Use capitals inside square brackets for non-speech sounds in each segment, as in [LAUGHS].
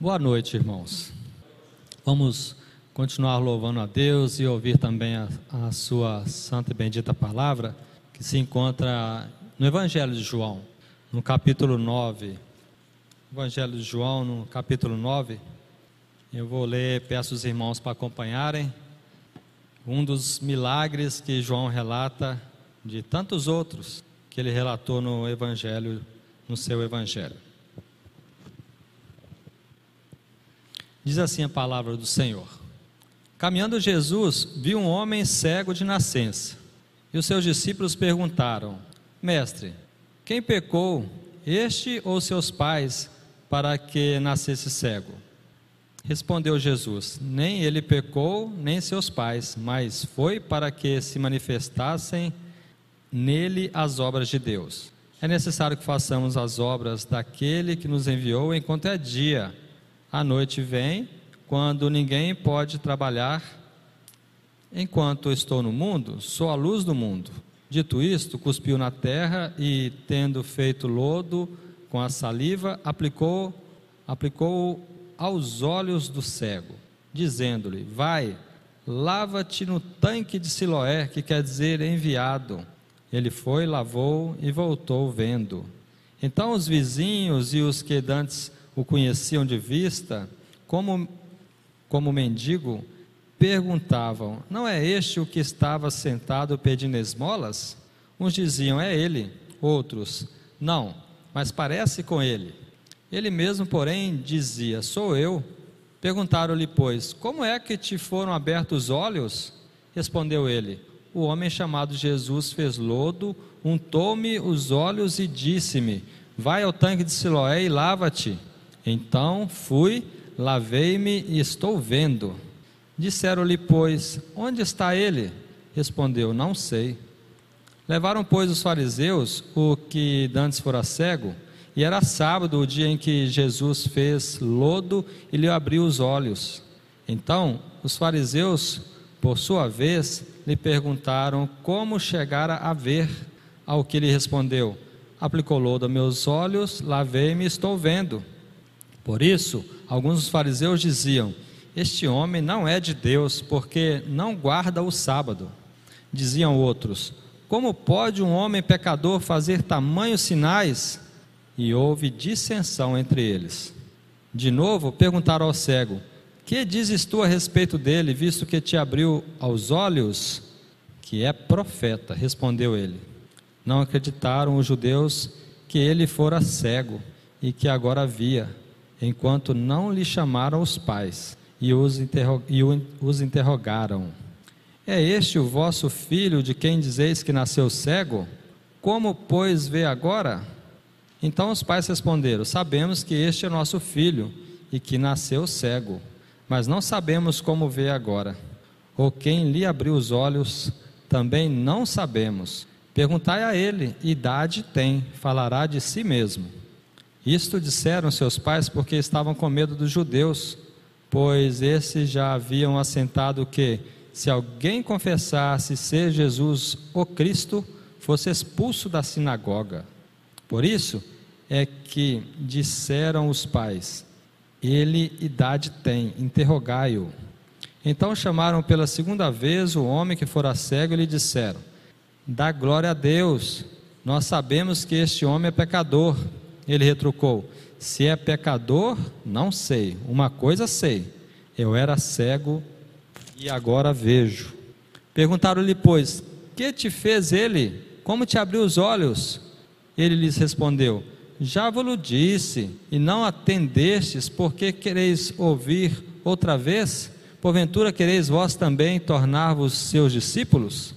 Boa noite, irmãos. Vamos continuar louvando a Deus e ouvir também a, a, sua santa e bendita palavra, que se encontra no Evangelho de João, no capítulo 9. Evangelho de João, no capítulo 9. Eu vou ler, peço os irmãos para acompanharem. Um dos milagres que João relata, de tantos outros que ele relatou no Evangelho, no seu Evangelho. Diz assim a palavra do Senhor: Caminhando Jesus, viu um homem cego de nascença. E os seus discípulos perguntaram: Mestre, quem pecou, este ou seus pais, para que nascesse cego? Respondeu Jesus: Nem ele pecou, nem seus pais, mas foi para que se manifestassem nele as obras de Deus. É necessário que façamos as obras daquele que nos enviou enquanto é dia a noite vem, quando ninguém pode trabalhar. Enquanto estou no mundo, sou a luz do mundo. Dito isto, cuspiu na terra e, tendo feito lodo com a saliva, aplicou, aplicou aos olhos do cego, dizendo-lhe: Vai, lava-te no tanque de Siloé, que quer dizer enviado. Ele foi, lavou e voltou vendo. Então os vizinhos e os que dantes o conheciam de vista, como, como mendigo, perguntavam: Não é este o que estava sentado pedindo esmolas? Uns diziam: É ele. Outros: Não, mas parece com ele. Ele mesmo, porém, dizia: Sou eu. Perguntaram-lhe, pois: Como é que te foram abertos os olhos? Respondeu ele: O homem chamado Jesus fez lodo, untou-me os olhos e disse-me: Vai ao tanque de Siloé e lava-te. Então fui, lavei-me e estou vendo. Disseram-lhe, pois, onde está ele? Respondeu, não sei. Levaram, pois, os fariseus o que dantes fora cego, e era sábado o dia em que Jesus fez lodo e lhe abriu os olhos. Então os fariseus, por sua vez, lhe perguntaram como chegara a ver. Ao que ele respondeu: Aplicou lodo a meus olhos, lavei-me e estou vendo. Por isso, alguns dos fariseus diziam: Este homem não é de Deus, porque não guarda o sábado. Diziam outros: Como pode um homem pecador fazer tamanhos sinais? E houve dissensão entre eles. De novo, perguntaram ao cego: Que dizes tu a respeito dele, visto que te abriu aos olhos? Que é profeta, respondeu ele. Não acreditaram os judeus que ele fora cego e que agora via enquanto não lhe chamaram os pais e os, e os interrogaram: É este o vosso filho de quem dizeis que nasceu cego? Como, pois, vê agora? Então os pais responderam: Sabemos que este é nosso filho e que nasceu cego, mas não sabemos como vê agora. Ou quem lhe abriu os olhos, também não sabemos. Perguntai a ele: idade tem, falará de si mesmo. Isto disseram seus pais porque estavam com medo dos judeus, pois esses já haviam assentado que, se alguém confessasse ser Jesus o Cristo, fosse expulso da sinagoga. Por isso é que disseram os pais: Ele idade tem, interrogai-o. Então chamaram pela segunda vez o homem que fora cego e lhe disseram: Dá glória a Deus, nós sabemos que este homem é pecador. Ele retrucou: Se é pecador, não sei. Uma coisa sei: eu era cego e agora vejo. Perguntaram-lhe, pois, que te fez ele? Como te abriu os olhos? Ele lhes respondeu: Já vos disse, e não atendestes, porque quereis ouvir outra vez? Porventura quereis vós também tornar-vos seus discípulos?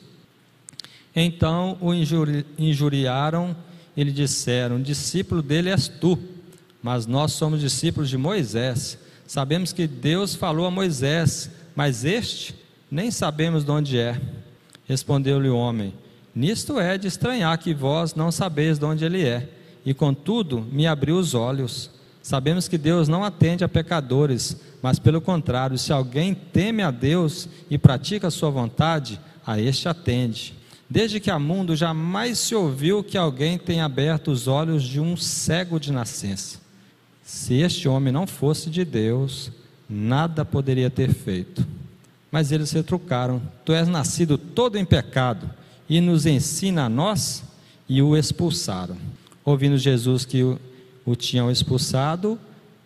Então o injuri injuriaram e lhe disseram: Discípulo dele és tu, mas nós somos discípulos de Moisés. Sabemos que Deus falou a Moisés, mas este nem sabemos de onde é. Respondeu-lhe o homem: Nisto é de estranhar que vós não sabeis de onde ele é, e contudo me abriu os olhos. Sabemos que Deus não atende a pecadores, mas pelo contrário, se alguém teme a Deus e pratica a sua vontade, a este atende. Desde que há mundo, jamais se ouviu que alguém tenha aberto os olhos de um cego de nascença. Se este homem não fosse de Deus, nada poderia ter feito. Mas eles retrucaram: Tu és nascido todo em pecado e nos ensina a nós? E o expulsaram. Ouvindo Jesus que o, o tinham expulsado,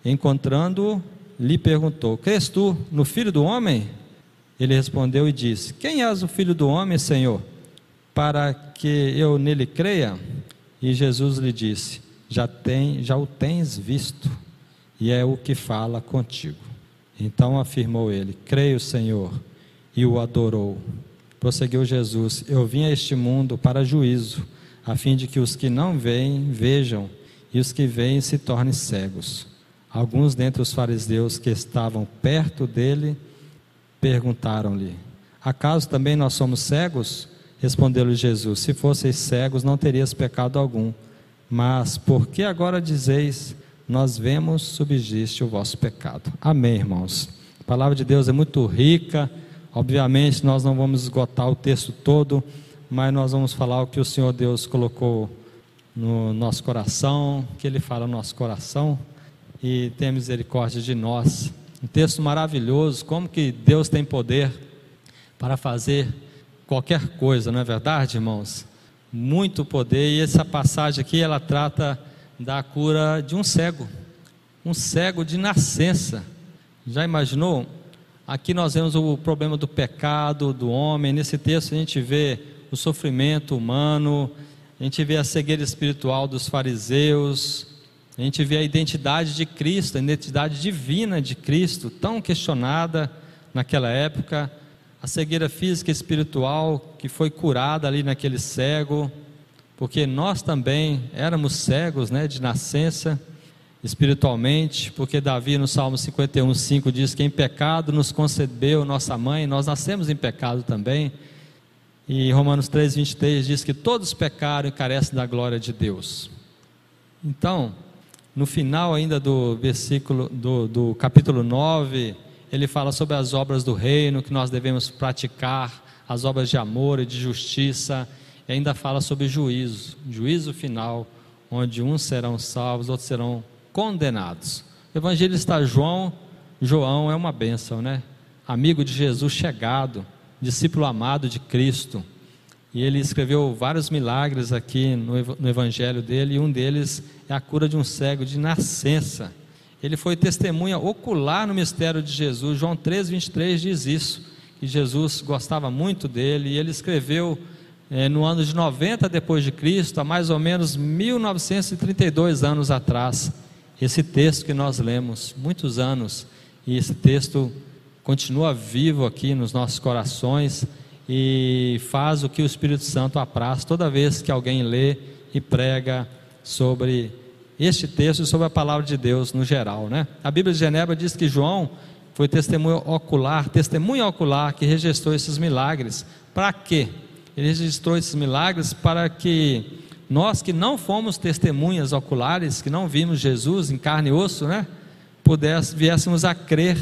encontrando-o, lhe perguntou: Crês tu no filho do homem? Ele respondeu e disse: Quem és o filho do homem, Senhor? Para que eu nele creia? E Jesus lhe disse: Já, tem, já o tens visto, e é o que fala contigo. Então afirmou ele: Creio, Senhor, e o adorou. Prosseguiu Jesus: Eu vim a este mundo para juízo, a fim de que os que não veem vejam, e os que veem se tornem cegos. Alguns dentre os fariseus que estavam perto dele Perguntaram-lhe: Acaso também nós somos cegos? Respondeu-lhe Jesus: Se fosseis cegos, não terias pecado algum. Mas por que agora dizeis: Nós vemos, subsiste o vosso pecado? Amém, irmãos. A palavra de Deus é muito rica. Obviamente, nós não vamos esgotar o texto todo, mas nós vamos falar o que o Senhor Deus colocou no nosso coração, que Ele fala no nosso coração, e tenha misericórdia de nós. Um texto maravilhoso, como que Deus tem poder para fazer qualquer coisa, não é verdade, irmãos? Muito poder, e essa passagem aqui ela trata da cura de um cego, um cego de nascença. Já imaginou? Aqui nós vemos o problema do pecado do homem, nesse texto a gente vê o sofrimento humano, a gente vê a cegueira espiritual dos fariseus, a gente vê a identidade de Cristo, a identidade divina de Cristo, tão questionada naquela época, a cegueira física e espiritual que foi curada ali naquele cego, porque nós também éramos cegos, né, de nascença espiritualmente, porque Davi no Salmo 51:5 diz que em pecado nos concebeu nossa mãe, nós nascemos em pecado também. E Romanos 3:23 diz que todos pecaram e carecem da glória de Deus. Então, no final ainda do versículo do, do capítulo 9, ele fala sobre as obras do reino que nós devemos praticar, as obras de amor e de justiça, e ainda fala sobre juízo, juízo final, onde uns serão salvos, outros serão condenados. O evangelista João, João é uma bênção, né? Amigo de Jesus chegado, discípulo amado de Cristo. E ele escreveu vários milagres aqui no evangelho dele, e um deles é a cura de um cego de nascença. Ele foi testemunha ocular no mistério de Jesus. João 3, 23 diz isso, que Jesus gostava muito dele, e ele escreveu é, no ano de 90 depois de Cristo, há mais ou menos 1932 anos atrás, esse texto que nós lemos, muitos anos, e esse texto continua vivo aqui nos nossos corações e faz o que o Espírito Santo apraz toda vez que alguém lê e prega sobre este texto sobre a palavra de Deus no geral, né? A Bíblia de Genebra diz que João foi testemunho ocular, testemunha ocular que registrou esses milagres. Para quê? Ele registrou esses milagres para que nós que não fomos testemunhas oculares, que não vimos Jesus em carne e osso, né? Pudéssemos, viéssemos a crer,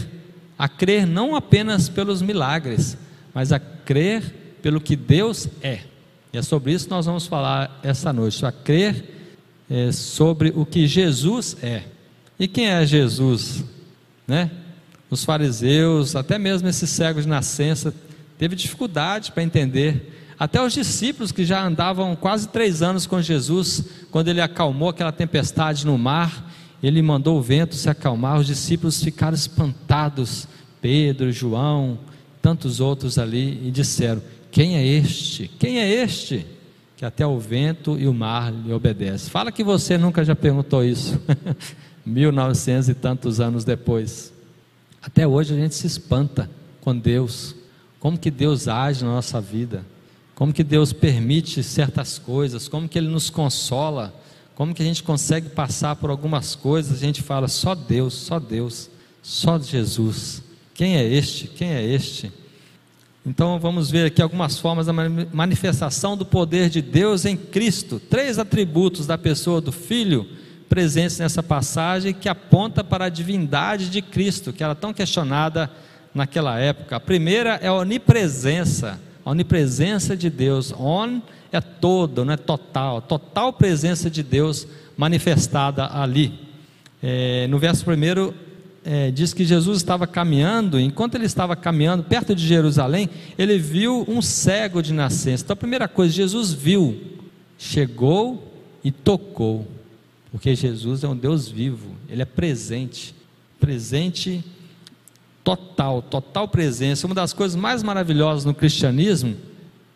a crer não apenas pelos milagres, mas a crer pelo que Deus é. E é sobre isso que nós vamos falar essa noite, a crer é, sobre o que Jesus é. E quem é Jesus? Né? Os fariseus, até mesmo esse cego de nascença, teve dificuldade para entender. Até os discípulos que já andavam quase três anos com Jesus, quando ele acalmou aquela tempestade no mar, ele mandou o vento se acalmar, os discípulos ficaram espantados. Pedro, João, tantos outros ali e disseram: Quem é este? Quem é este? Que até o vento e o mar lhe obedecem. Fala que você nunca já perguntou isso. [LAUGHS] 1900 e tantos anos depois. Até hoje a gente se espanta com Deus. Como que Deus age na nossa vida? Como que Deus permite certas coisas? Como que Ele nos consola? Como que a gente consegue passar por algumas coisas? A gente fala só Deus, só Deus, só Jesus. Quem é este? Quem é este? Então vamos ver aqui algumas formas da manifestação do poder de Deus em Cristo. Três atributos da pessoa do Filho presentes nessa passagem que aponta para a divindade de Cristo, que era tão questionada naquela época. A primeira é a onipresença, a onipresença de Deus. On é todo, não é total, total presença de Deus manifestada ali. É, no verso primeiro é, diz que Jesus estava caminhando, enquanto ele estava caminhando perto de Jerusalém, ele viu um cego de nascença. Então a primeira coisa, Jesus viu, chegou e tocou, porque Jesus é um Deus vivo, ele é presente, presente total, total presença. Uma das coisas mais maravilhosas no cristianismo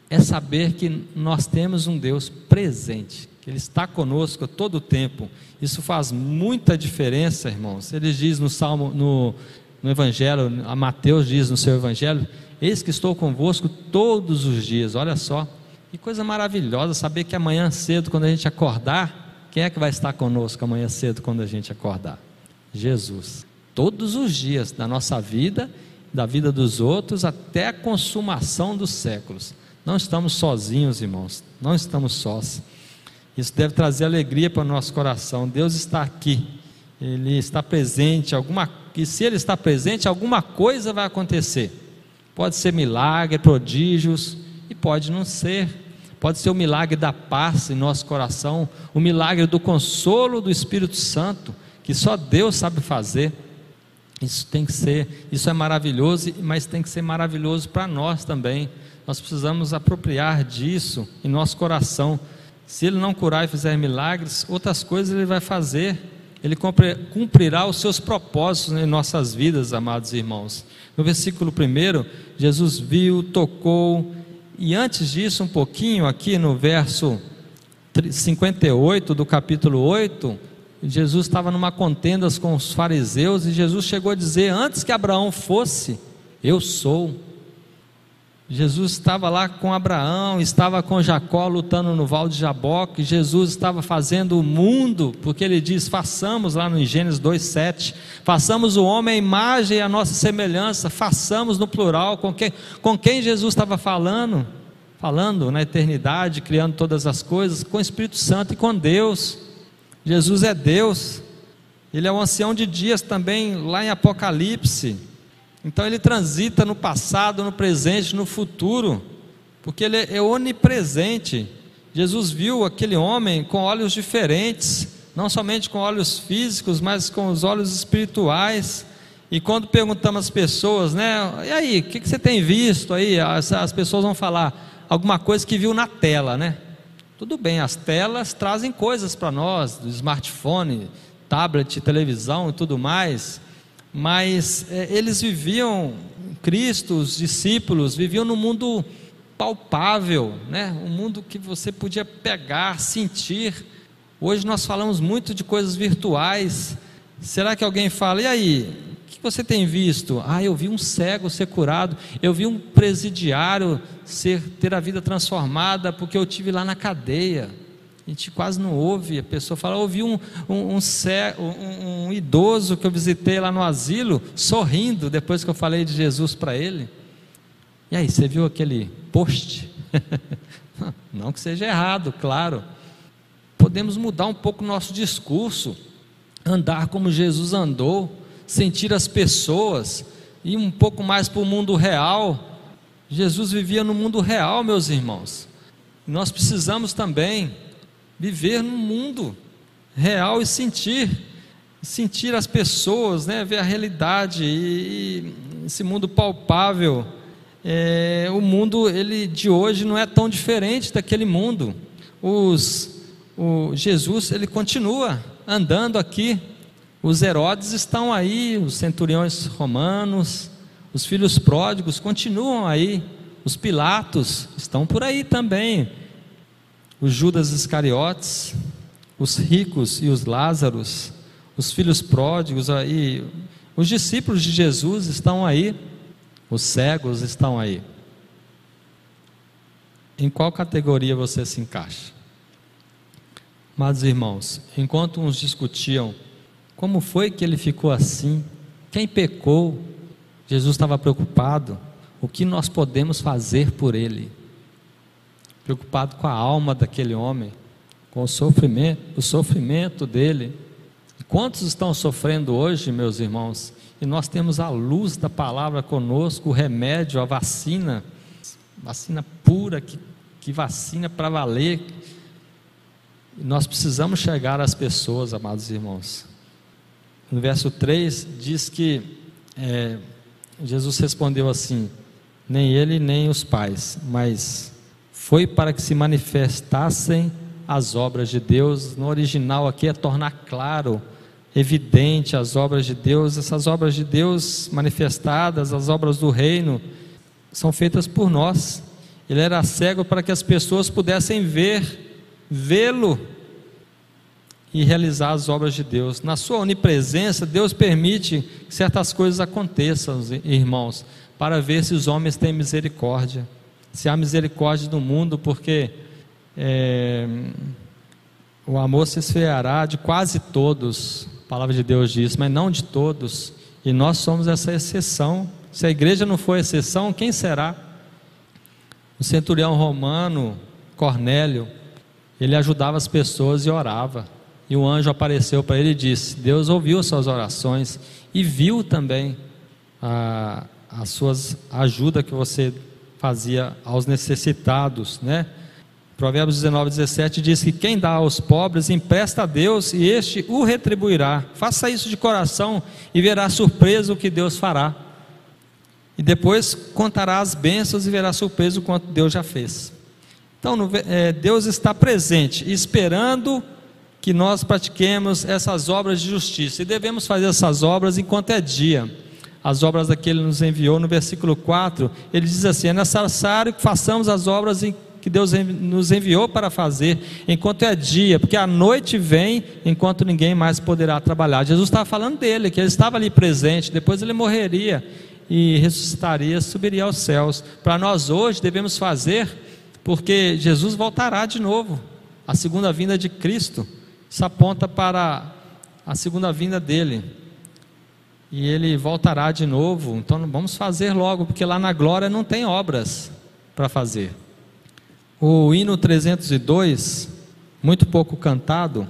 é saber que nós temos um Deus presente, que Ele está conosco todo o tempo. Isso faz muita diferença, irmãos. Ele diz no Salmo, no, no Evangelho, a Mateus diz no seu Evangelho: Eis que estou convosco todos os dias. Olha só, que coisa maravilhosa saber que amanhã cedo, quando a gente acordar, quem é que vai estar conosco amanhã cedo, quando a gente acordar? Jesus. Todos os dias da nossa vida, da vida dos outros, até a consumação dos séculos. Não estamos sozinhos, irmãos, não estamos sós. Isso deve trazer alegria para o nosso coração. Deus está aqui, Ele está presente. Alguma, e se Ele está presente, alguma coisa vai acontecer. Pode ser milagre, prodígios, e pode não ser. Pode ser o milagre da paz em nosso coração, o milagre do consolo do Espírito Santo, que só Deus sabe fazer. Isso tem que ser, isso é maravilhoso, mas tem que ser maravilhoso para nós também nós precisamos apropriar disso em nosso coração. Se Ele não curar e fizer milagres, outras coisas Ele vai fazer. Ele cumprirá os seus propósitos em nossas vidas, amados irmãos. No versículo 1, Jesus viu, tocou, e antes disso, um pouquinho, aqui no verso 58 do capítulo 8, Jesus estava numa contenda com os fariseus e Jesus chegou a dizer: Antes que Abraão fosse, eu sou. Jesus estava lá com Abraão, estava com Jacó lutando no Val de Jaboque, Jesus estava fazendo o mundo, porque ele diz: façamos lá no Gênesis 2,7, façamos o homem a imagem e a nossa semelhança, façamos no plural, com quem, com quem Jesus estava falando? Falando na eternidade, criando todas as coisas, com o Espírito Santo e com Deus. Jesus é Deus, ele é o ancião de dias também, lá em Apocalipse. Então ele transita no passado, no presente, no futuro, porque ele é onipresente. Jesus viu aquele homem com olhos diferentes, não somente com olhos físicos, mas com os olhos espirituais. E quando perguntamos às pessoas, né, e aí, o que, que, você tem visto aí? As, as pessoas vão falar alguma coisa que viu na tela, né? Tudo bem, as telas trazem coisas para nós, do smartphone, tablet, televisão e tudo mais mas é, eles viviam, Cristo, os discípulos, viviam no mundo palpável, né? um mundo que você podia pegar, sentir. Hoje nós falamos muito de coisas virtuais. Será que alguém fala, e aí, o que você tem visto? Ah, eu vi um cego ser curado, eu vi um presidiário ser, ter a vida transformada porque eu tive lá na cadeia a gente quase não ouve. A pessoa fala: ouvi um, um, um, um, idoso que eu visitei lá no asilo sorrindo depois que eu falei de Jesus para ele. E aí, você viu aquele post? [LAUGHS] não que seja errado, claro. Podemos mudar um pouco o nosso discurso, andar como Jesus andou, sentir as pessoas, ir um pouco mais para o mundo real. Jesus vivia no mundo real, meus irmãos. nós precisamos também viver no mundo real e sentir, sentir as pessoas, né, ver a realidade e, e esse mundo palpável. É, o mundo ele de hoje não é tão diferente daquele mundo. Os, o Jesus ele continua andando aqui. Os Herodes estão aí, os centuriões romanos, os filhos pródigos continuam aí, os Pilatos estão por aí também os Judas Iscariotes, os ricos e os Lázaros, os filhos pródigos aí, os discípulos de Jesus estão aí, os cegos estão aí. Em qual categoria você se encaixa? Mas irmãos, enquanto uns discutiam como foi que ele ficou assim, quem pecou, Jesus estava preocupado, o que nós podemos fazer por ele? Preocupado com a alma daquele homem, com o sofrimento, o sofrimento dele. Quantos estão sofrendo hoje, meus irmãos? E nós temos a luz da palavra conosco, o remédio, a vacina, vacina pura que, que vacina para valer. E nós precisamos chegar às pessoas, amados irmãos. no verso 3, diz que é, Jesus respondeu assim: nem ele nem os pais, mas foi para que se manifestassem as obras de Deus. No original aqui é tornar claro, evidente as obras de Deus. Essas obras de Deus manifestadas, as obras do reino, são feitas por nós. Ele era cego para que as pessoas pudessem ver, vê-lo e realizar as obras de Deus. Na sua onipresença, Deus permite que certas coisas aconteçam, irmãos, para ver se os homens têm misericórdia. Se há misericórdia no mundo, porque é, o amor se esfriará de quase todos, a palavra de Deus diz, mas não de todos. E nós somos essa exceção. Se a igreja não for exceção, quem será? O centurião romano, Cornélio, ele ajudava as pessoas e orava. E um anjo apareceu para ele e disse: Deus ouviu as suas orações e viu também a, a suas ajuda que você fazia aos necessitados, né? Provérbios 19, 17 diz que quem dá aos pobres empresta a Deus e este o retribuirá. Faça isso de coração e verá surpresa o que Deus fará. E depois contará as bênçãos e verá surpresa o quanto Deus já fez. Então, no, é, Deus está presente, esperando que nós pratiquemos essas obras de justiça. E devemos fazer essas obras enquanto é dia. As obras daquele nos enviou, no versículo 4, ele diz assim: é necessário que façamos as obras que Deus nos enviou para fazer enquanto é dia, porque a noite vem enquanto ninguém mais poderá trabalhar. Jesus estava falando dele, que ele estava ali presente, depois ele morreria e ressuscitaria, subiria aos céus. Para nós hoje devemos fazer, porque Jesus voltará de novo, a segunda vinda de Cristo. Isso aponta para a segunda vinda dele. E ele voltará de novo. Então vamos fazer logo, porque lá na glória não tem obras para fazer. O hino 302, muito pouco cantado,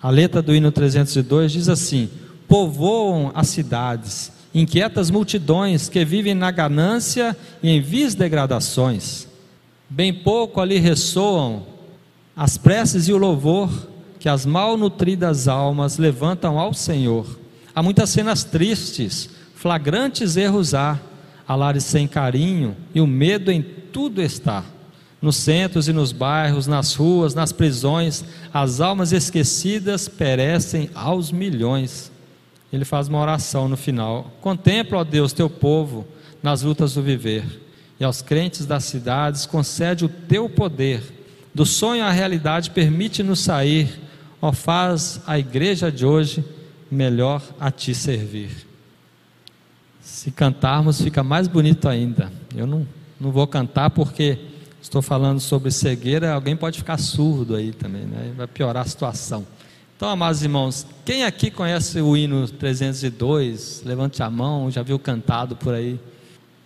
a letra do hino 302 diz assim: Povoam as cidades, inquietas multidões que vivem na ganância e em vis degradações. Bem pouco ali ressoam as preces e o louvor que as mal nutridas almas levantam ao Senhor. Há muitas cenas tristes, flagrantes erros há, alares sem carinho e o medo em tudo está. Nos centros e nos bairros, nas ruas, nas prisões, as almas esquecidas perecem aos milhões. Ele faz uma oração no final. Contempla, ó Deus, teu povo nas lutas do viver, e aos crentes das cidades concede o teu poder. Do sonho à realidade, permite-nos sair ó faz a igreja de hoje melhor a ti servir. Se cantarmos, fica mais bonito ainda. Eu não, não vou cantar porque estou falando sobre cegueira, alguém pode ficar surdo aí também, né? vai piorar a situação. Então, amados irmãos, quem aqui conhece o hino 302? Levante a mão, já viu cantado por aí?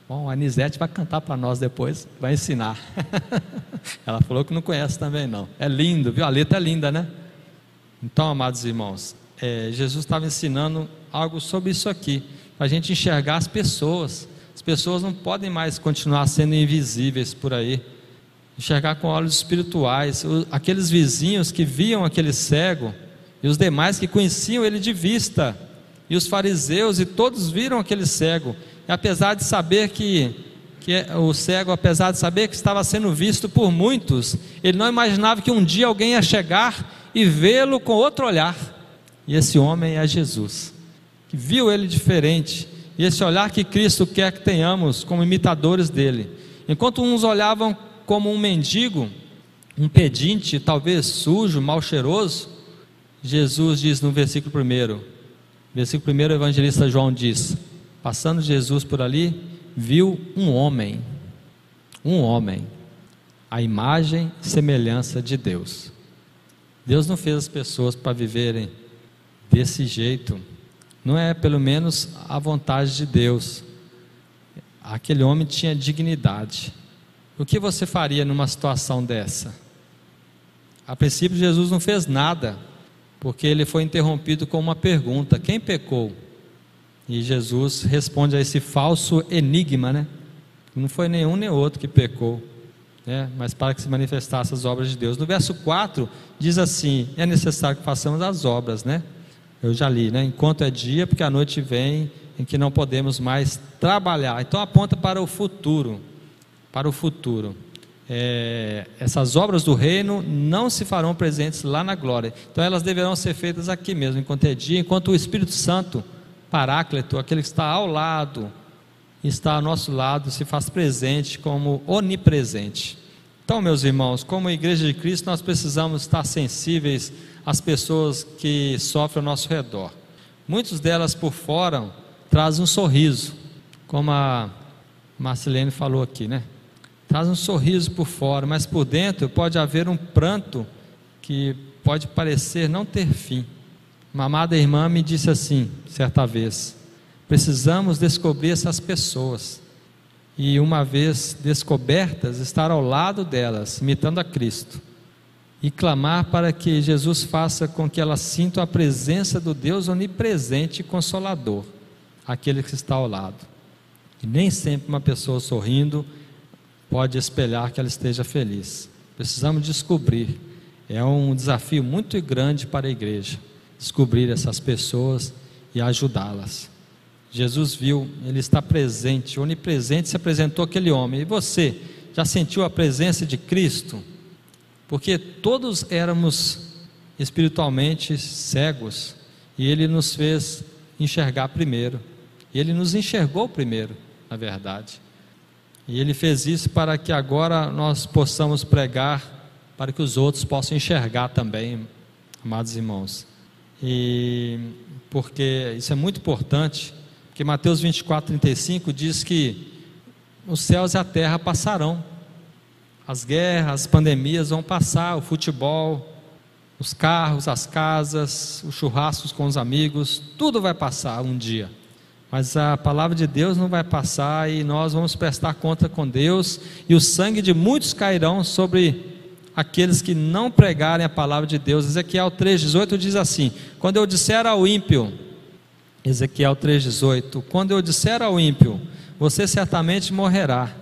Bom, a Anisete vai cantar para nós depois, vai ensinar. [LAUGHS] Ela falou que não conhece também não. É lindo, viu? A letra é linda, né? Então, amados irmãos, é, Jesus estava ensinando algo sobre isso aqui, para a gente enxergar as pessoas. As pessoas não podem mais continuar sendo invisíveis por aí. Enxergar com olhos espirituais. Aqueles vizinhos que viam aquele cego, e os demais que conheciam ele de vista, e os fariseus, e todos viram aquele cego. E apesar de saber que, que é, o cego, apesar de saber que estava sendo visto por muitos, ele não imaginava que um dia alguém ia chegar e vê-lo com outro olhar. E esse homem é Jesus, que viu ele diferente, e esse olhar que Cristo quer que tenhamos como imitadores dele. Enquanto uns olhavam como um mendigo, um pedinte, talvez sujo, mal cheiroso, Jesus diz no versículo 1, versículo 1, o evangelista João diz: Passando Jesus por ali, viu um homem, um homem, a imagem e semelhança de Deus. Deus não fez as pessoas para viverem desse jeito. Não é pelo menos a vontade de Deus. Aquele homem tinha dignidade. O que você faria numa situação dessa? A princípio, Jesus não fez nada, porque ele foi interrompido com uma pergunta: quem pecou? E Jesus responde a esse falso enigma, né? Não foi nenhum nem outro que pecou né, mas para que se manifestassem as obras de Deus. No verso 4 diz assim: é necessário que façamos as obras, né? Eu já li, né? Enquanto é dia, porque a noite vem em que não podemos mais trabalhar. Então aponta para o futuro, para o futuro. É, essas obras do reino não se farão presentes lá na glória. Então elas deverão ser feitas aqui mesmo, enquanto é dia, enquanto o Espírito Santo, Paráclito, aquele que está ao lado, está ao nosso lado, se faz presente como onipresente. Então, meus irmãos, como Igreja de Cristo, nós precisamos estar sensíveis às pessoas que sofrem ao nosso redor. Muitas delas por fora trazem um sorriso, como a Marcelene falou aqui, né? Traz um sorriso por fora, mas por dentro pode haver um pranto que pode parecer não ter fim. Uma amada irmã me disse assim, certa vez: precisamos descobrir essas pessoas e, uma vez descobertas, estar ao lado delas, imitando a Cristo, e clamar para que Jesus faça com que elas sintam a presença do Deus onipresente e consolador, aquele que está ao lado. E nem sempre uma pessoa sorrindo pode espelhar que ela esteja feliz. Precisamos descobrir. É um desafio muito grande para a igreja descobrir essas pessoas e ajudá-las. Jesus viu, ele está presente, onipresente se apresentou aquele homem. E você, já sentiu a presença de Cristo? Porque todos éramos espiritualmente cegos e ele nos fez enxergar primeiro. Ele nos enxergou primeiro, na verdade. E ele fez isso para que agora nós possamos pregar, para que os outros possam enxergar também, amados irmãos. E porque isso é muito importante porque Mateus 24, 35 diz que os céus e a terra passarão, as guerras, as pandemias vão passar, o futebol, os carros, as casas, os churrascos com os amigos, tudo vai passar um dia. Mas a palavra de Deus não vai passar e nós vamos prestar conta com Deus, e o sangue de muitos cairão sobre aqueles que não pregarem a palavra de Deus. Ezequiel 3,18 diz assim: Quando eu disser ao ímpio, Ezequiel 3,18: Quando eu disser ao ímpio, você certamente morrerá,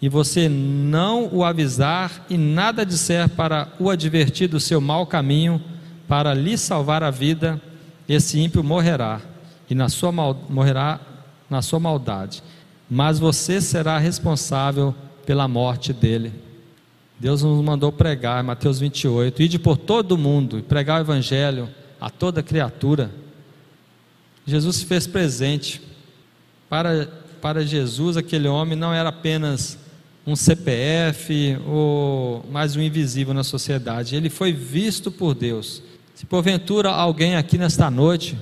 e você não o avisar e nada disser para o advertir do seu mau caminho, para lhe salvar a vida, esse ímpio morrerá, e na sua mal, morrerá na sua maldade, mas você será responsável pela morte dele. Deus nos mandou pregar, Mateus 28, ide por todo o mundo e pregar o evangelho a toda criatura. Jesus se fez presente. Para, para Jesus, aquele homem não era apenas um CPF ou mais um invisível na sociedade. Ele foi visto por Deus. Se porventura alguém aqui nesta noite,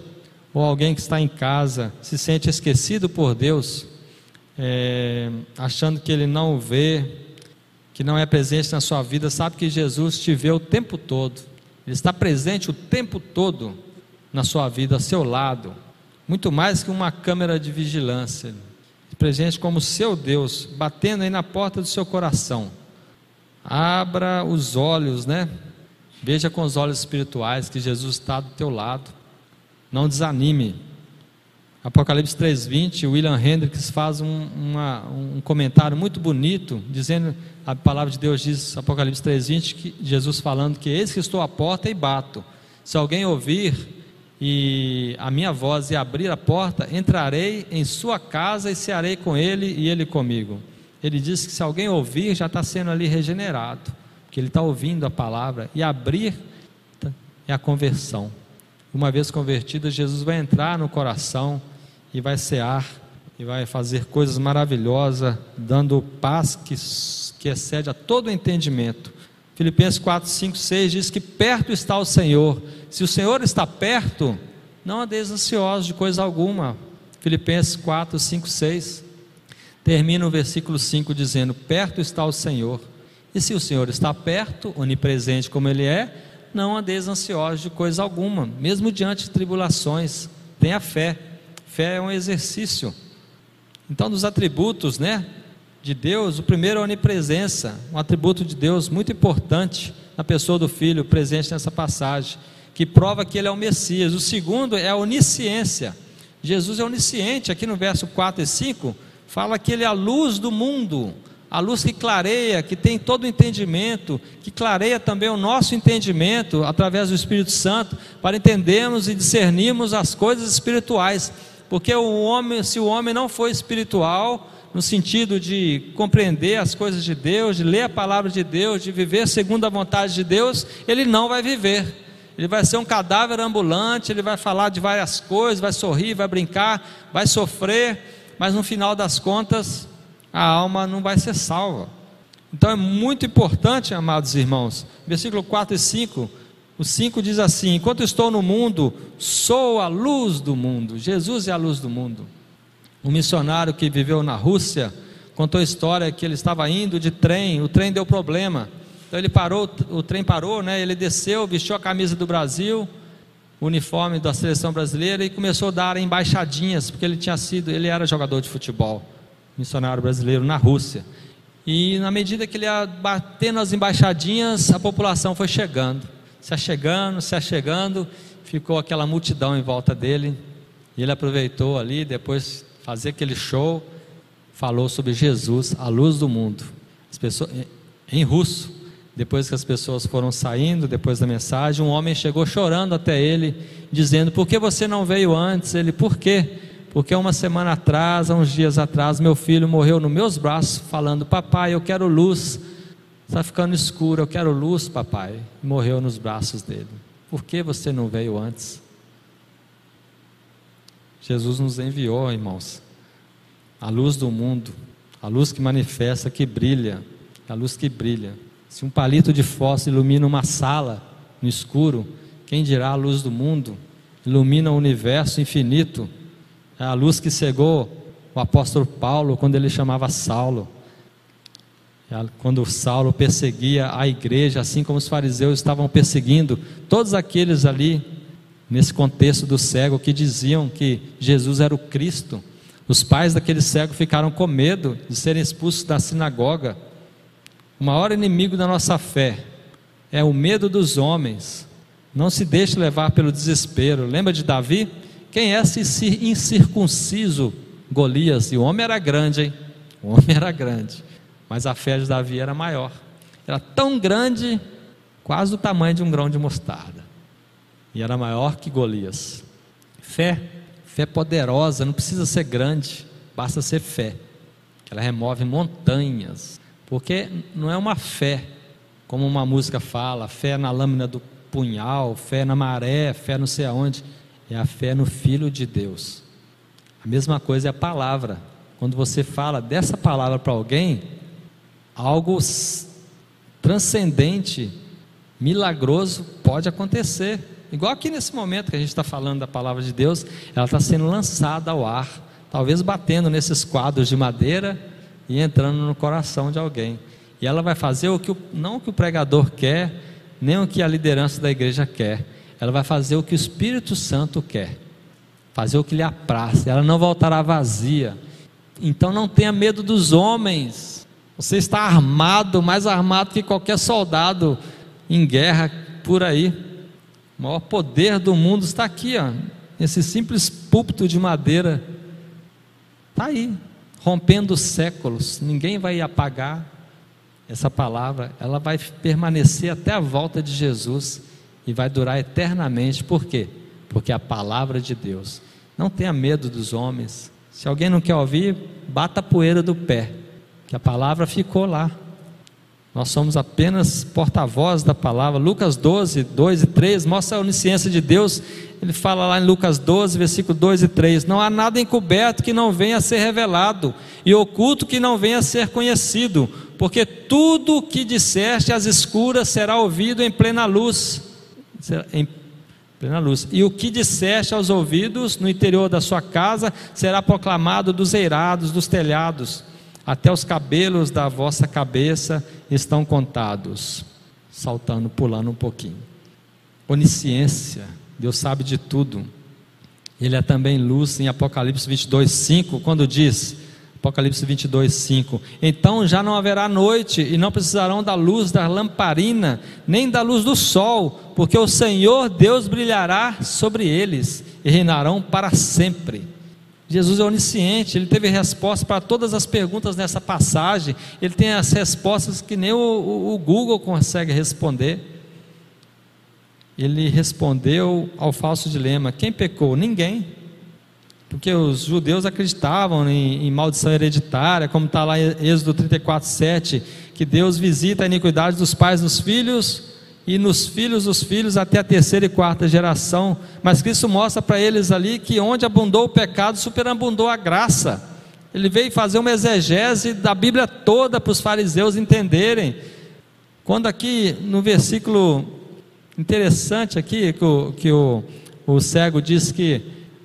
ou alguém que está em casa, se sente esquecido por Deus, é, achando que Ele não o vê, que não é presente na sua vida, sabe que Jesus te vê o tempo todo. Ele está presente o tempo todo na sua vida, ao seu lado muito mais que uma câmera de vigilância, presente como seu Deus, batendo aí na porta do seu coração. Abra os olhos, né? Veja com os olhos espirituais que Jesus está do teu lado. Não desanime. Apocalipse 3:20, William Hendricks faz um, uma, um comentário muito bonito, dizendo a palavra de Deus diz, Apocalipse 3:20, que Jesus falando que eis que estou à porta e bato. Se alguém ouvir e a minha voz e abrir a porta, entrarei em sua casa e cearei com ele e ele comigo. Ele diz que se alguém ouvir, já está sendo ali regenerado, porque ele está ouvindo a palavra, e abrir é a conversão. Uma vez convertido, Jesus vai entrar no coração e vai cear, e vai fazer coisas maravilhosas, dando paz que, que excede a todo entendimento. Filipenses 4, 5, 6 diz que perto está o Senhor. Se o Senhor está perto, não andeis ansiosos de coisa alguma. Filipenses 4, 5, 6. Termina o versículo 5 dizendo: Perto está o Senhor. E se o Senhor está perto, onipresente como Ele é, não andeis ansiosos de coisa alguma, mesmo diante de tribulações. Tenha fé. Fé é um exercício. Então, dos atributos, né? De Deus, o primeiro é a onipresença, um atributo de Deus muito importante na pessoa do Filho, presente nessa passagem, que prova que ele é o Messias. O segundo é a onisciência. Jesus é onisciente, aqui no verso 4 e 5, fala que ele é a luz do mundo. a luz que clareia, que tem todo o entendimento, que clareia também o nosso entendimento através do Espírito Santo, para entendermos e discernirmos as coisas espirituais. Porque o homem, se o homem não for espiritual, no sentido de compreender as coisas de Deus, de ler a palavra de Deus, de viver segundo a vontade de Deus, ele não vai viver. Ele vai ser um cadáver ambulante, ele vai falar de várias coisas, vai sorrir, vai brincar, vai sofrer, mas no final das contas, a alma não vai ser salva. Então é muito importante, amados irmãos, versículo 4 e 5. O 5 diz assim: Enquanto estou no mundo, sou a luz do mundo. Jesus é a luz do mundo. Um missionário que viveu na Rússia contou a história que ele estava indo de trem, o trem deu problema. Então ele parou, o trem parou, né? Ele desceu, vestiu a camisa do Brasil, o uniforme da seleção brasileira e começou a dar embaixadinhas, porque ele tinha sido, ele era jogador de futebol, missionário brasileiro na Rússia. E na medida que ele ia batendo as embaixadinhas, a população foi chegando, se achegando, se achegando, ficou aquela multidão em volta dele. E ele aproveitou ali, depois fazer aquele show, falou sobre Jesus, a luz do mundo. As pessoas, em russo. Depois que as pessoas foram saindo, depois da mensagem, um homem chegou chorando até ele, dizendo: Por que você não veio antes? Ele, por quê? Porque uma semana atrás, há uns dias atrás, meu filho morreu nos meus braços, falando: Papai, eu quero luz. Está ficando escuro, eu quero luz, papai. Morreu nos braços dele. Por que você não veio antes? Jesus nos enviou, irmãos, a luz do mundo, a luz que manifesta, que brilha, a luz que brilha. Se um palito de fósforo ilumina uma sala no escuro, quem dirá a luz do mundo? Ilumina o universo infinito. É a luz que cegou o apóstolo Paulo quando ele chamava Saulo. É quando Saulo perseguia a igreja, assim como os fariseus estavam perseguindo todos aqueles ali nesse contexto do cego que diziam que Jesus era o Cristo. Os pais daquele cego ficaram com medo de serem expulsos da sinagoga. O maior inimigo da nossa fé é o medo dos homens. Não se deixe levar pelo desespero. Lembra de Davi? Quem é esse incircunciso Golias? E o homem era grande, hein? O homem era grande. Mas a fé de Davi era maior. Era tão grande, quase o tamanho de um grão de mostarda e era maior que Golias. Fé, fé poderosa, não precisa ser grande, basta ser fé. Ela remove montanhas, porque não é uma fé, como uma música fala, fé na lâmina do punhal, fé na maré, fé não sei aonde, é a fé no Filho de Deus. A mesma coisa é a palavra. Quando você fala dessa palavra para alguém, algo transcendente, milagroso pode acontecer. Igual aqui nesse momento que a gente está falando da palavra de Deus, ela está sendo lançada ao ar, talvez batendo nesses quadros de madeira e entrando no coração de alguém. E ela vai fazer o que o, não o que o pregador quer, nem o que a liderança da igreja quer. Ela vai fazer o que o Espírito Santo quer, fazer o que lhe apraz. Ela não voltará vazia. Então não tenha medo dos homens. Você está armado, mais armado que qualquer soldado em guerra por aí. O maior poder do mundo está aqui, ó, esse simples púlpito de madeira. Está aí, rompendo séculos. Ninguém vai apagar essa palavra. Ela vai permanecer até a volta de Jesus e vai durar eternamente. Por quê? Porque é a palavra de Deus. Não tenha medo dos homens. Se alguém não quer ouvir, bata a poeira do pé, que a palavra ficou lá. Nós somos apenas porta-voz da palavra. Lucas 12, 2 e 3 mostra a onisciência de Deus. Ele fala lá em Lucas 12, versículo 2 e 3: Não há nada encoberto que não venha a ser revelado, e oculto que não venha a ser conhecido, porque tudo o que disseste às escuras será ouvido em plena luz. Em plena luz. E o que disseste aos ouvidos no interior da sua casa será proclamado dos eirados, dos telhados até os cabelos da vossa cabeça estão contados. Saltando, pulando um pouquinho. Onisciência, Deus sabe de tudo. Ele é também luz em Apocalipse 22, 5, quando diz, Apocalipse 22, 5: Então já não haverá noite, e não precisarão da luz da lamparina, nem da luz do sol, porque o Senhor Deus brilhará sobre eles, e reinarão para sempre. Jesus é onisciente, ele teve resposta para todas as perguntas nessa passagem, ele tem as respostas que nem o, o, o Google consegue responder. Ele respondeu ao falso dilema: quem pecou? Ninguém. Porque os judeus acreditavam em, em maldição hereditária, como está lá em Êxodo 34, 7, que Deus visita a iniquidade dos pais nos filhos e nos filhos dos filhos até a terceira e quarta geração. Mas Cristo mostra para eles ali que onde abundou o pecado, superabundou a graça. Ele veio fazer uma exegese da Bíblia toda para os fariseus entenderem. Quando aqui no versículo interessante aqui, que o, que o, o cego diz que,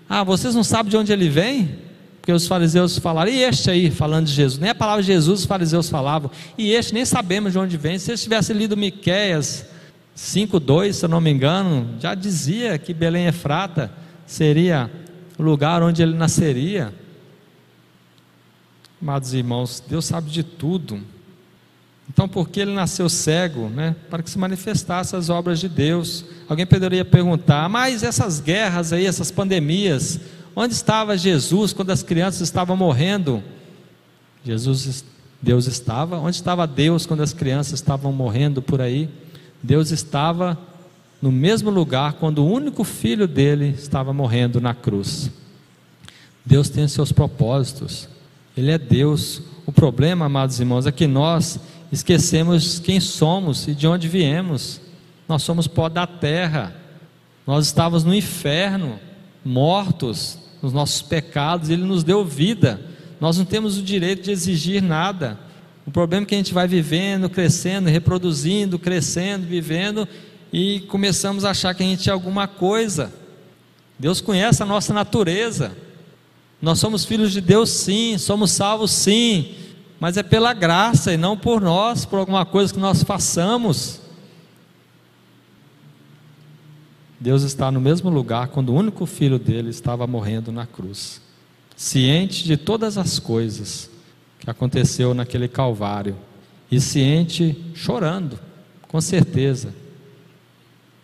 ah, vocês não sabem de onde ele vem? Porque os fariseus falaram, e este aí, falando de Jesus, nem a palavra Jesus os fariseus falavam, e este nem sabemos de onde vem. Se eles tivessem lido Miquéias, 5:2, se eu não me engano, já dizia que Belém Efrata seria o lugar onde ele nasceria. Amados irmãos, Deus sabe de tudo. Então, por que ele nasceu cego? Né? Para que se manifestasse as obras de Deus. Alguém poderia perguntar, mas essas guerras aí, essas pandemias, onde estava Jesus quando as crianças estavam morrendo? Jesus, Deus estava. Onde estava Deus quando as crianças estavam morrendo por aí? Deus estava no mesmo lugar quando o único filho dele estava morrendo na cruz. Deus tem seus propósitos, Ele é Deus. O problema, amados irmãos, é que nós esquecemos quem somos e de onde viemos. Nós somos pó da terra, nós estávamos no inferno, mortos nos nossos pecados, Ele nos deu vida. Nós não temos o direito de exigir nada. O problema é que a gente vai vivendo, crescendo, reproduzindo, crescendo, vivendo e começamos a achar que a gente é alguma coisa. Deus conhece a nossa natureza. Nós somos filhos de Deus, sim, somos salvos, sim, mas é pela graça e não por nós, por alguma coisa que nós façamos. Deus está no mesmo lugar quando o único filho dele estava morrendo na cruz, ciente de todas as coisas que aconteceu naquele Calvário. E ciente, chorando, com certeza.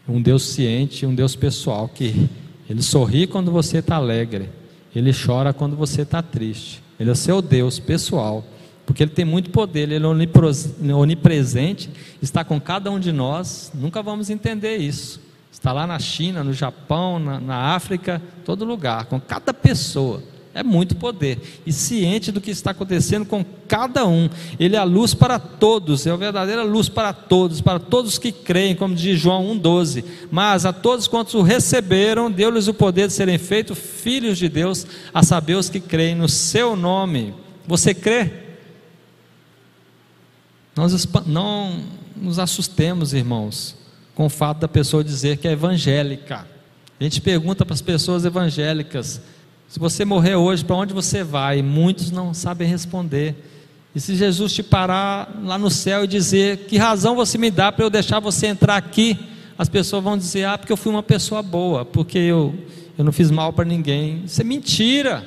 Um Deus ciente, um Deus pessoal, que Ele sorri quando você está alegre, Ele chora quando você está triste. Ele é seu Deus pessoal, porque Ele tem muito poder, Ele é onipresente, está com cada um de nós, nunca vamos entender isso. Está lá na China, no Japão, na, na África, todo lugar, com cada pessoa. É muito poder. E ciente do que está acontecendo com cada um. Ele é a luz para todos, é a verdadeira luz para todos, para todos que creem, como diz João 1,12. Mas a todos quantos o receberam, deu-lhes o poder de serem feitos filhos de Deus, a saber os que creem no seu nome. Você crê? Nós não nos assustemos, irmãos, com o fato da pessoa dizer que é evangélica. A gente pergunta para as pessoas evangélicas se você morrer hoje, para onde você vai? Muitos não sabem responder. E se Jesus te parar lá no céu e dizer: Que razão você me dá para eu deixar você entrar aqui? As pessoas vão dizer: Ah, porque eu fui uma pessoa boa, porque eu, eu não fiz mal para ninguém. Isso é mentira.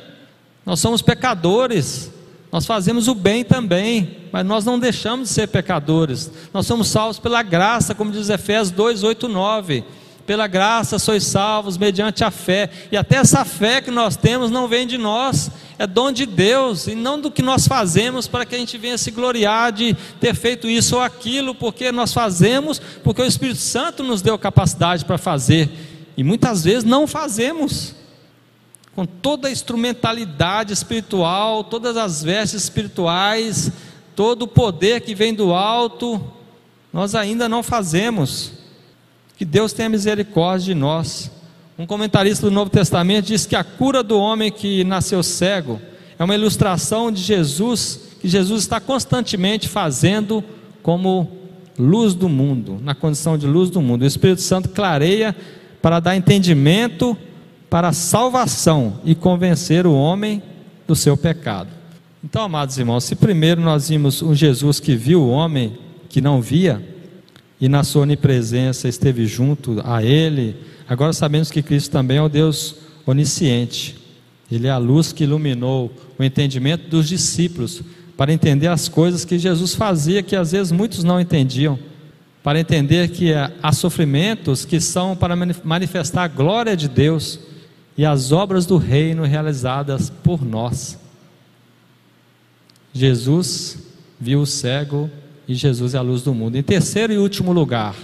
Nós somos pecadores. Nós fazemos o bem também, mas nós não deixamos de ser pecadores. Nós somos salvos pela graça, como diz Efésios 2, 8, 9. Pela graça sois salvos mediante a fé. E até essa fé que nós temos não vem de nós, é dom de Deus e não do que nós fazemos para que a gente venha se gloriar de ter feito isso ou aquilo, porque nós fazemos porque o Espírito Santo nos deu capacidade para fazer. E muitas vezes não fazemos. Com toda a instrumentalidade espiritual, todas as vestes espirituais, todo o poder que vem do alto, nós ainda não fazemos. Que Deus tenha misericórdia de nós. Um comentarista do Novo Testamento diz que a cura do homem que nasceu cego é uma ilustração de Jesus, que Jesus está constantemente fazendo como luz do mundo, na condição de luz do mundo. O Espírito Santo clareia para dar entendimento para a salvação e convencer o homem do seu pecado. Então, amados irmãos, se primeiro nós vimos um Jesus que viu o homem que não via, e na sua onipresença esteve junto a ele. Agora sabemos que Cristo também é o Deus onisciente. Ele é a luz que iluminou o entendimento dos discípulos para entender as coisas que Jesus fazia que às vezes muitos não entendiam, para entender que há sofrimentos que são para manifestar a glória de Deus e as obras do reino realizadas por nós. Jesus viu o cego e Jesus é a luz do mundo. Em terceiro e último lugar,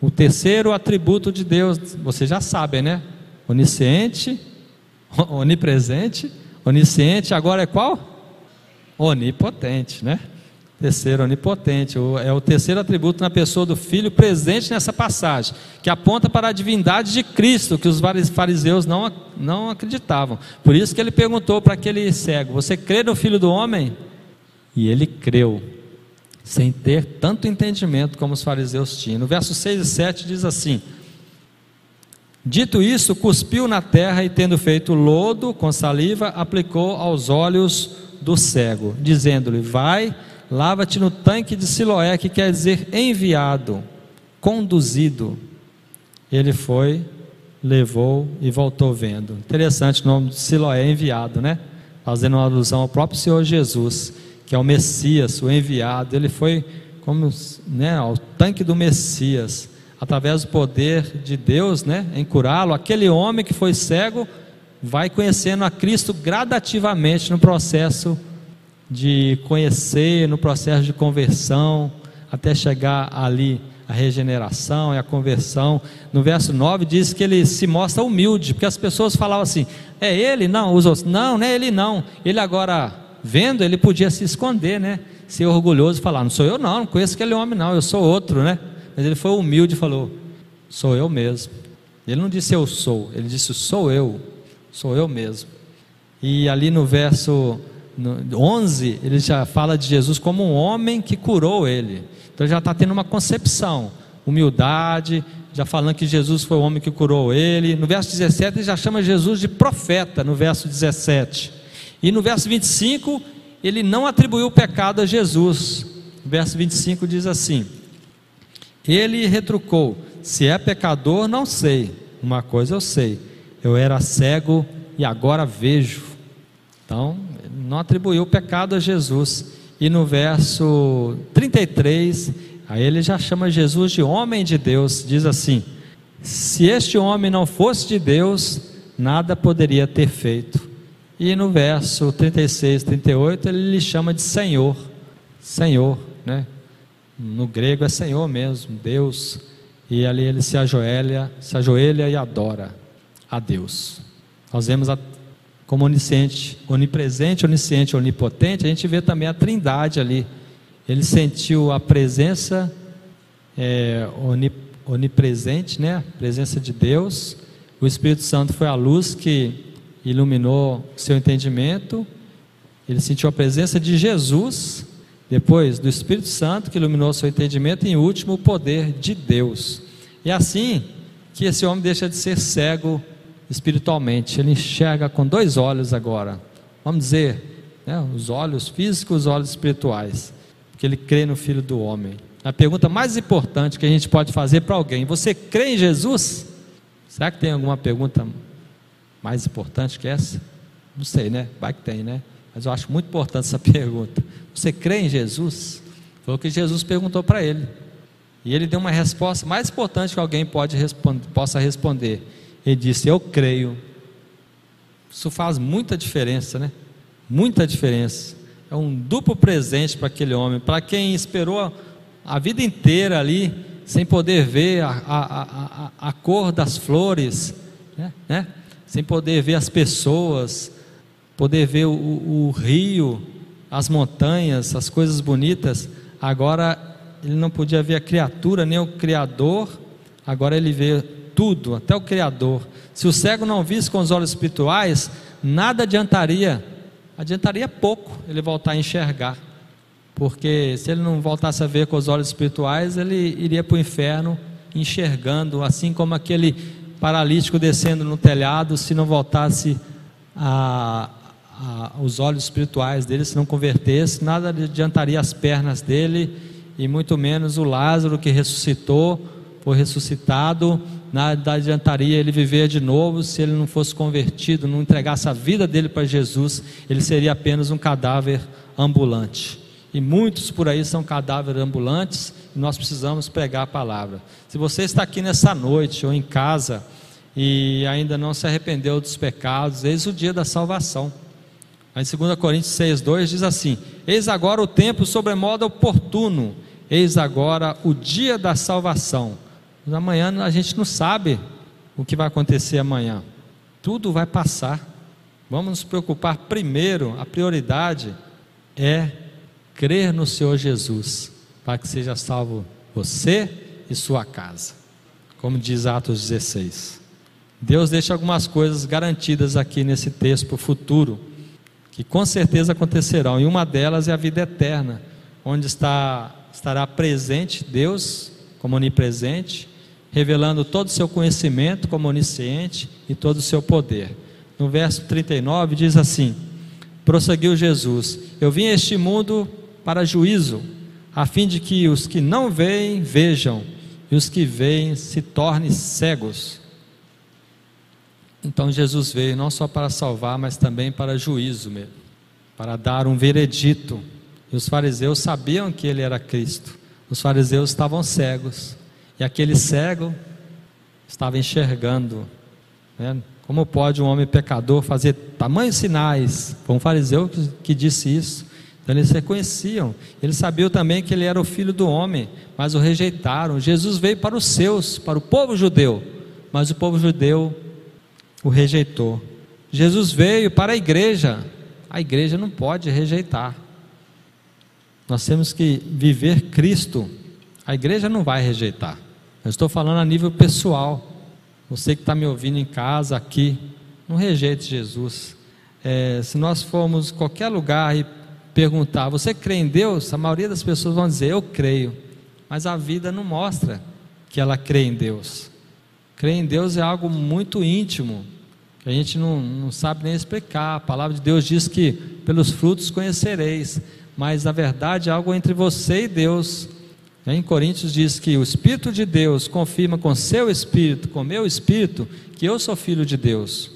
o terceiro atributo de Deus, vocês já sabem, né? Onisciente, [LAUGHS] onipresente, onisciente, agora é qual? Onipotente, né? Terceiro, onipotente. É o terceiro atributo na pessoa do Filho presente nessa passagem, que aponta para a divindade de Cristo, que os fariseus não, não acreditavam. Por isso que ele perguntou para aquele cego: Você crê no Filho do Homem? E ele creu, sem ter tanto entendimento como os fariseus tinham. No verso 6 e 7 diz assim: Dito isso, cuspiu na terra e, tendo feito lodo com saliva, aplicou aos olhos do cego, dizendo-lhe: Vai, lava-te no tanque de Siloé, que quer dizer enviado, conduzido. Ele foi, levou e voltou vendo. Interessante o nome de Siloé, enviado, né? Fazendo uma alusão ao próprio Senhor Jesus, que é o Messias, o enviado. Ele foi como né, ao tanque do Messias através do poder de Deus, né, em curá-lo, aquele homem que foi cego vai conhecendo a Cristo gradativamente no processo de conhecer, no processo de conversão, até chegar ali a regeneração e a conversão. No verso 9 diz que ele se mostra humilde, porque as pessoas falavam assim: é ele? Não, os outros, não, não é ele não. Ele agora, vendo, ele podia se esconder, né? Ser orgulhoso e falar: não sou eu não, não conheço aquele homem não, eu sou outro, né? Mas ele foi humilde e falou: Sou eu mesmo. Ele não disse eu sou, ele disse sou eu, sou eu mesmo. E ali no verso 11, ele já fala de Jesus como um homem que curou ele. Então já está tendo uma concepção, humildade, já falando que Jesus foi o homem que curou ele. No verso 17, ele já chama Jesus de profeta, no verso 17. E no verso 25, ele não atribuiu o pecado a Jesus. O verso 25 diz assim: ele retrucou: Se é pecador, não sei. Uma coisa eu sei: eu era cego e agora vejo. Então, não atribuiu o pecado a Jesus. E no verso 33, aí ele já chama Jesus de homem de Deus, diz assim: Se este homem não fosse de Deus, nada poderia ter feito. E no verso 36, 38, ele lhe chama de Senhor. Senhor, né? No grego é Senhor mesmo, Deus. E ali ele se ajoelha, se ajoelha e adora a Deus. Nós vemos a, como onisciente, onipresente, onisciente, onipotente, a gente vê também a trindade ali. Ele sentiu a presença é, onipresente, né? A presença de Deus. O Espírito Santo foi a luz que iluminou seu entendimento. Ele sentiu a presença de Jesus depois, do Espírito Santo que iluminou seu entendimento, e em último, o poder de Deus. E assim que esse homem deixa de ser cego espiritualmente, ele enxerga com dois olhos agora. Vamos dizer, né, os olhos físicos, os olhos espirituais, porque ele crê no Filho do Homem. A pergunta mais importante que a gente pode fazer para alguém: você crê em Jesus? Será que tem alguma pergunta mais importante que essa? Não sei, né? Vai que tem, né? Mas eu acho muito importante essa [LAUGHS] pergunta. Você crê em Jesus? Foi o que Jesus perguntou para ele. E ele deu uma resposta mais importante que alguém pode responder, possa responder. Ele disse: Eu creio. Isso faz muita diferença, né? Muita diferença. É um duplo presente para aquele homem, para quem esperou a vida inteira ali, sem poder ver a, a, a, a cor das flores, né? né? Sem poder ver as pessoas, poder ver o, o, rio, as montanhas, as coisas bonitas. Agora ele não podia ver a criatura, nem o Criador, agora ele vê tudo, até o Criador. Se o cego não visse com os olhos espirituais, nada adiantaria, adiantaria pouco ele voltar a enxergar, porque se ele não voltasse a ver com os olhos espirituais, ele iria para o inferno enxergando, assim como aquele paralítico descendo no telhado, se não voltasse a, a, os olhos espirituais dele, se não convertesse, nada adiantaria as pernas dele, e muito menos o Lázaro que ressuscitou, foi ressuscitado, nada adiantaria ele viver de novo se ele não fosse convertido, não entregasse a vida dele para Jesus, ele seria apenas um cadáver ambulante. E muitos por aí são cadáveres ambulantes, nós precisamos pregar a palavra. Se você está aqui nessa noite ou em casa, e ainda não se arrependeu dos pecados, eis o dia da salvação. Em 2 Coríntios 6,2 diz assim: Eis agora o tempo sobremodo oportuno, eis agora o dia da salvação. Mas amanhã a gente não sabe o que vai acontecer amanhã, tudo vai passar. Vamos nos preocupar primeiro, a prioridade é crer no Senhor Jesus, para que seja salvo você e sua casa. Como diz Atos 16. Deus deixa algumas coisas garantidas aqui nesse texto para o futuro, que com certeza acontecerão, e uma delas é a vida eterna, onde está, estará presente Deus como onipresente, revelando todo o seu conhecimento como onisciente e todo o seu poder. No verso 39 diz assim: prosseguiu Jesus: Eu vim a este mundo para juízo, a fim de que os que não veem vejam, e os que veem se tornem cegos. Então Jesus veio não só para salvar, mas também para juízo mesmo, para dar um veredito. E os fariseus sabiam que ele era Cristo. Os fariseus estavam cegos, e aquele cego estava enxergando. Né? Como pode um homem pecador fazer tamanhos sinais? Foi um fariseu que, que disse isso. Então eles reconheciam, eles sabiam também que ele era o filho do homem, mas o rejeitaram. Jesus veio para os seus, para o povo judeu, mas o povo judeu o rejeitou. Jesus veio para a igreja, a igreja não pode rejeitar. Nós temos que viver Cristo, a igreja não vai rejeitar. Eu estou falando a nível pessoal. Você que está me ouvindo em casa, aqui, não rejeite Jesus. É, se nós formos qualquer lugar e perguntar, você crê em Deus? A maioria das pessoas vão dizer, eu creio. Mas a vida não mostra que ela crê em Deus. Crer em Deus é algo muito íntimo, que a gente não, não sabe nem explicar. A palavra de Deus diz que pelos frutos conhecereis, mas na verdade é algo entre você e Deus. Em Coríntios diz que o Espírito de Deus confirma com seu Espírito, com meu Espírito, que eu sou filho de Deus.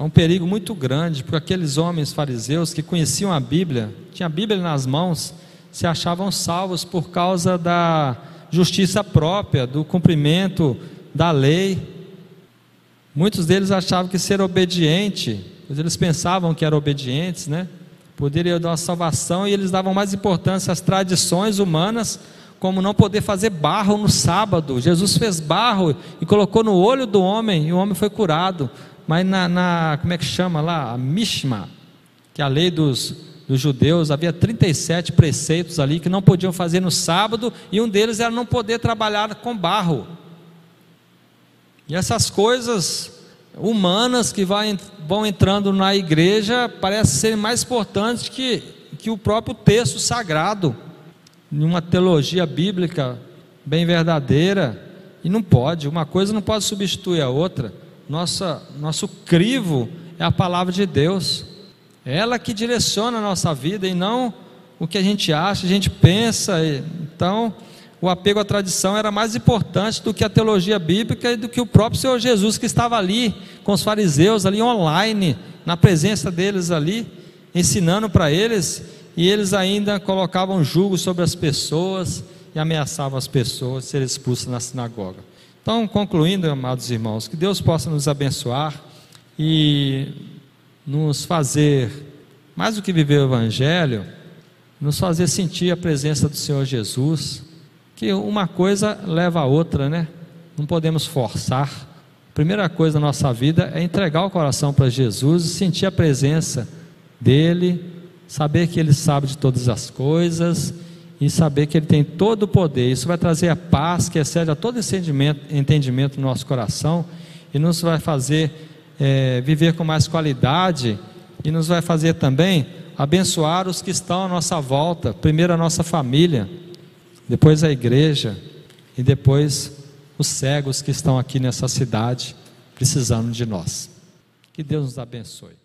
Há um perigo muito grande, porque aqueles homens fariseus que conheciam a Bíblia, tinham a Bíblia nas mãos, se achavam salvos por causa da justiça própria, do cumprimento da lei. Muitos deles achavam que ser obediente, eles pensavam que eram obedientes, né? Poderia dar uma salvação e eles davam mais importância às tradições humanas, como não poder fazer barro no sábado. Jesus fez barro e colocou no olho do homem e o homem foi curado mas na, na, como é que chama lá? A Mishma, que é a lei dos, dos judeus, havia 37 preceitos ali que não podiam fazer no sábado, e um deles era não poder trabalhar com barro. E essas coisas humanas que vai, vão entrando na igreja parecem ser mais importantes que, que o próprio texto sagrado, em uma teologia bíblica bem verdadeira, e não pode, uma coisa não pode substituir a outra nossa, nosso crivo é a palavra de Deus. É ela que direciona a nossa vida e não o que a gente acha, a gente pensa. Então, o apego à tradição era mais importante do que a teologia bíblica e do que o próprio Senhor Jesus que estava ali com os fariseus, ali online, na presença deles ali, ensinando para eles, e eles ainda colocavam julgo sobre as pessoas e ameaçavam as pessoas de serem expulsas na sinagoga. Então, concluindo, amados irmãos, que Deus possa nos abençoar e nos fazer, mais do que viver o Evangelho, nos fazer sentir a presença do Senhor Jesus, que uma coisa leva a outra, né? Não podemos forçar. A primeira coisa da nossa vida é entregar o coração para Jesus e sentir a presença dEle, saber que Ele sabe de todas as coisas e saber que Ele tem todo o poder. Isso vai trazer a paz que excede a todo entendimento, entendimento no nosso coração e nos vai fazer é, viver com mais qualidade e nos vai fazer também abençoar os que estão à nossa volta. Primeiro a nossa família, depois a igreja e depois os cegos que estão aqui nessa cidade precisando de nós. Que Deus nos abençoe.